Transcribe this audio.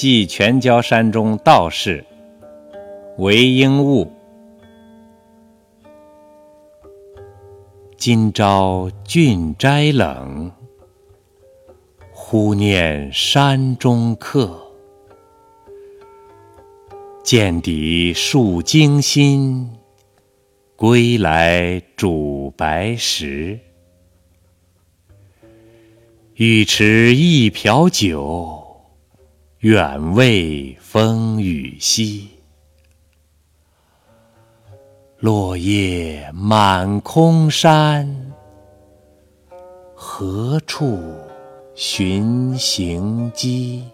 寄全椒山中道士韦应物。今朝郡斋冷，忽念山中客。见底数惊心，归来煮白石。欲持一瓢酒，远未风雨夕。落叶满空山，何处寻行迹？